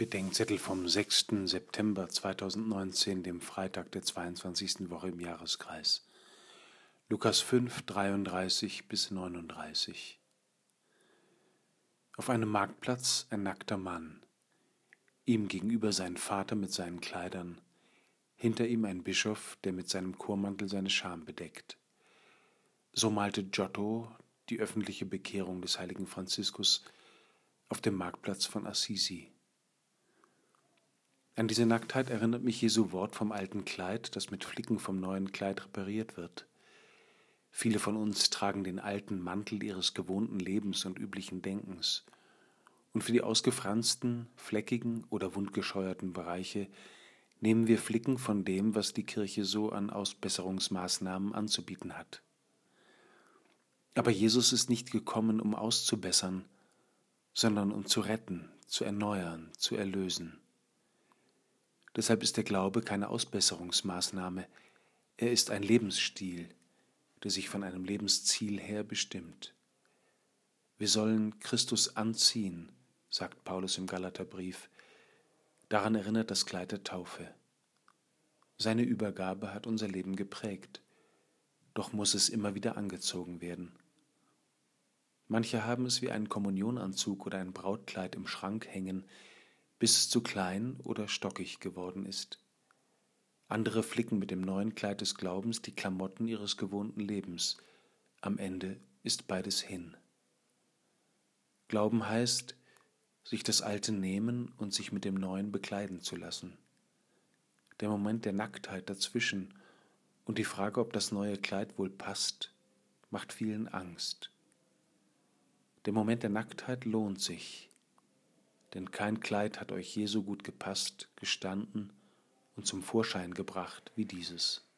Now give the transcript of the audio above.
Bedenkzettel vom 6. September 2019, dem Freitag der 22. Woche im Jahreskreis. Lukas 5, 33 bis 39. Auf einem Marktplatz ein nackter Mann. Ihm gegenüber sein Vater mit seinen Kleidern, hinter ihm ein Bischof, der mit seinem Chormantel seine Scham bedeckt. So malte Giotto die öffentliche Bekehrung des heiligen Franziskus auf dem Marktplatz von Assisi. An diese Nacktheit erinnert mich Jesu Wort vom alten Kleid, das mit Flicken vom neuen Kleid repariert wird. Viele von uns tragen den alten Mantel ihres gewohnten Lebens und üblichen Denkens. Und für die ausgefransten, fleckigen oder wundgescheuerten Bereiche nehmen wir Flicken von dem, was die Kirche so an Ausbesserungsmaßnahmen anzubieten hat. Aber Jesus ist nicht gekommen, um auszubessern, sondern um zu retten, zu erneuern, zu erlösen. Deshalb ist der Glaube keine Ausbesserungsmaßnahme, er ist ein Lebensstil, der sich von einem Lebensziel her bestimmt. Wir sollen Christus anziehen, sagt Paulus im Galaterbrief. Daran erinnert das Kleid der Taufe. Seine Übergabe hat unser Leben geprägt, doch muss es immer wieder angezogen werden. Manche haben es wie einen Kommunionanzug oder ein Brautkleid im Schrank hängen, bis es zu klein oder stockig geworden ist. Andere flicken mit dem neuen Kleid des Glaubens die Klamotten ihres gewohnten Lebens. Am Ende ist beides hin. Glauben heißt, sich das Alte nehmen und sich mit dem Neuen bekleiden zu lassen. Der Moment der Nacktheit dazwischen und die Frage, ob das neue Kleid wohl passt, macht vielen Angst. Der Moment der Nacktheit lohnt sich, denn kein Kleid hat euch je so gut gepasst, gestanden und zum Vorschein gebracht wie dieses.